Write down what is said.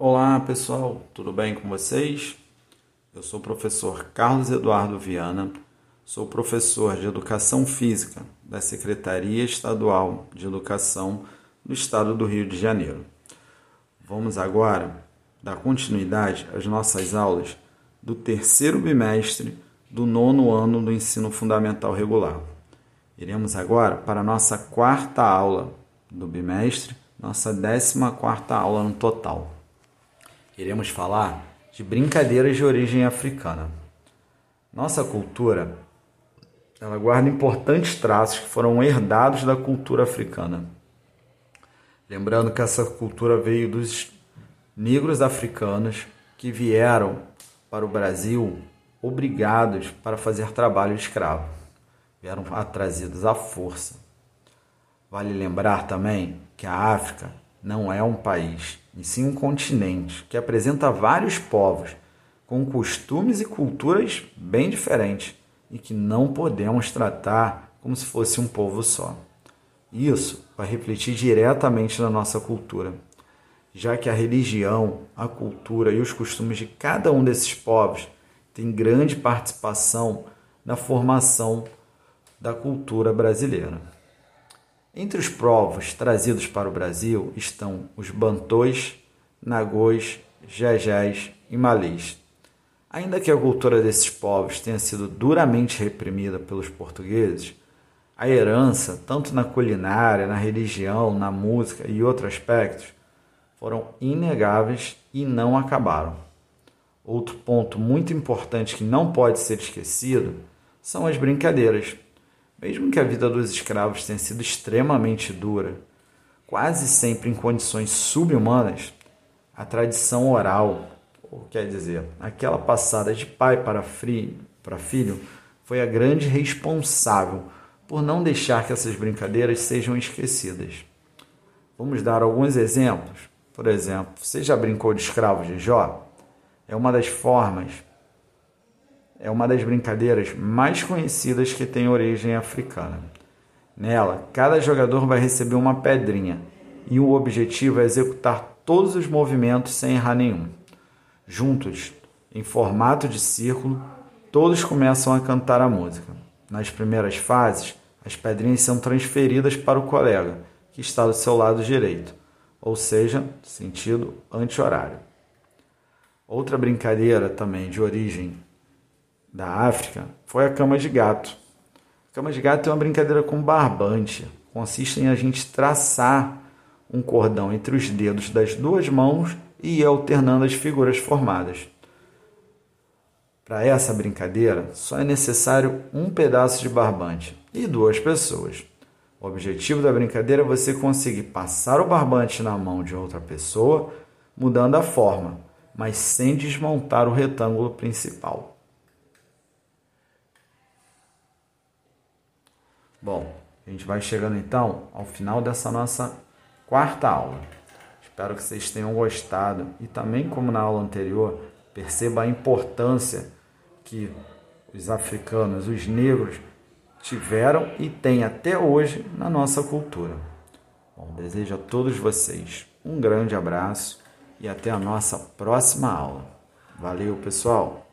Olá pessoal, tudo bem com vocês? Eu sou o professor Carlos Eduardo Viana, sou professor de Educação Física da Secretaria Estadual de Educação do Estado do Rio de Janeiro. Vamos agora dar continuidade às nossas aulas do terceiro bimestre do nono ano do ensino fundamental regular. Iremos agora para a nossa quarta aula do bimestre, nossa décima quarta aula no total. Iremos falar de brincadeiras de origem africana. Nossa cultura ela guarda importantes traços que foram herdados da cultura africana. Lembrando que essa cultura veio dos negros africanos que vieram para o Brasil obrigados para fazer trabalho escravo. Vieram trazidos à força. Vale lembrar também que a África não é um país, e sim um continente que apresenta vários povos com costumes e culturas bem diferentes e que não podemos tratar como se fosse um povo só. Isso vai refletir diretamente na nossa cultura, já que a religião, a cultura e os costumes de cada um desses povos têm grande participação na formação da cultura brasileira. Entre os povos trazidos para o Brasil estão os bantões, nagôs, jejés e malês. Ainda que a cultura desses povos tenha sido duramente reprimida pelos portugueses, a herança, tanto na culinária, na religião, na música e outros aspectos, foram inegáveis e não acabaram. Outro ponto muito importante que não pode ser esquecido são as brincadeiras. Mesmo que a vida dos escravos tenha sido extremamente dura, quase sempre em condições subhumanas, a tradição oral, ou quer dizer, aquela passada de pai para, filho, foi a grande responsável por não deixar que essas brincadeiras sejam esquecidas. Vamos dar alguns exemplos. Por exemplo, você já brincou de escravos de Jó? É uma das formas é uma das brincadeiras mais conhecidas que tem origem africana. Nela, cada jogador vai receber uma pedrinha e o objetivo é executar todos os movimentos sem errar nenhum. Juntos, em formato de círculo, todos começam a cantar a música. Nas primeiras fases, as pedrinhas são transferidas para o colega, que está do seu lado direito, ou seja, sentido anti-horário. Outra brincadeira também de origem da África foi a cama de gato. A cama de gato é uma brincadeira com barbante. Consiste em a gente traçar um cordão entre os dedos das duas mãos e ir alternando as figuras formadas. Para essa brincadeira, só é necessário um pedaço de barbante e duas pessoas. O objetivo da brincadeira é você conseguir passar o barbante na mão de outra pessoa, mudando a forma, mas sem desmontar o retângulo principal. Bom, a gente vai chegando então ao final dessa nossa quarta aula. Espero que vocês tenham gostado e também, como na aula anterior, perceba a importância que os africanos, os negros, tiveram e têm até hoje na nossa cultura. Bom, desejo a todos vocês um grande abraço e até a nossa próxima aula. Valeu, pessoal!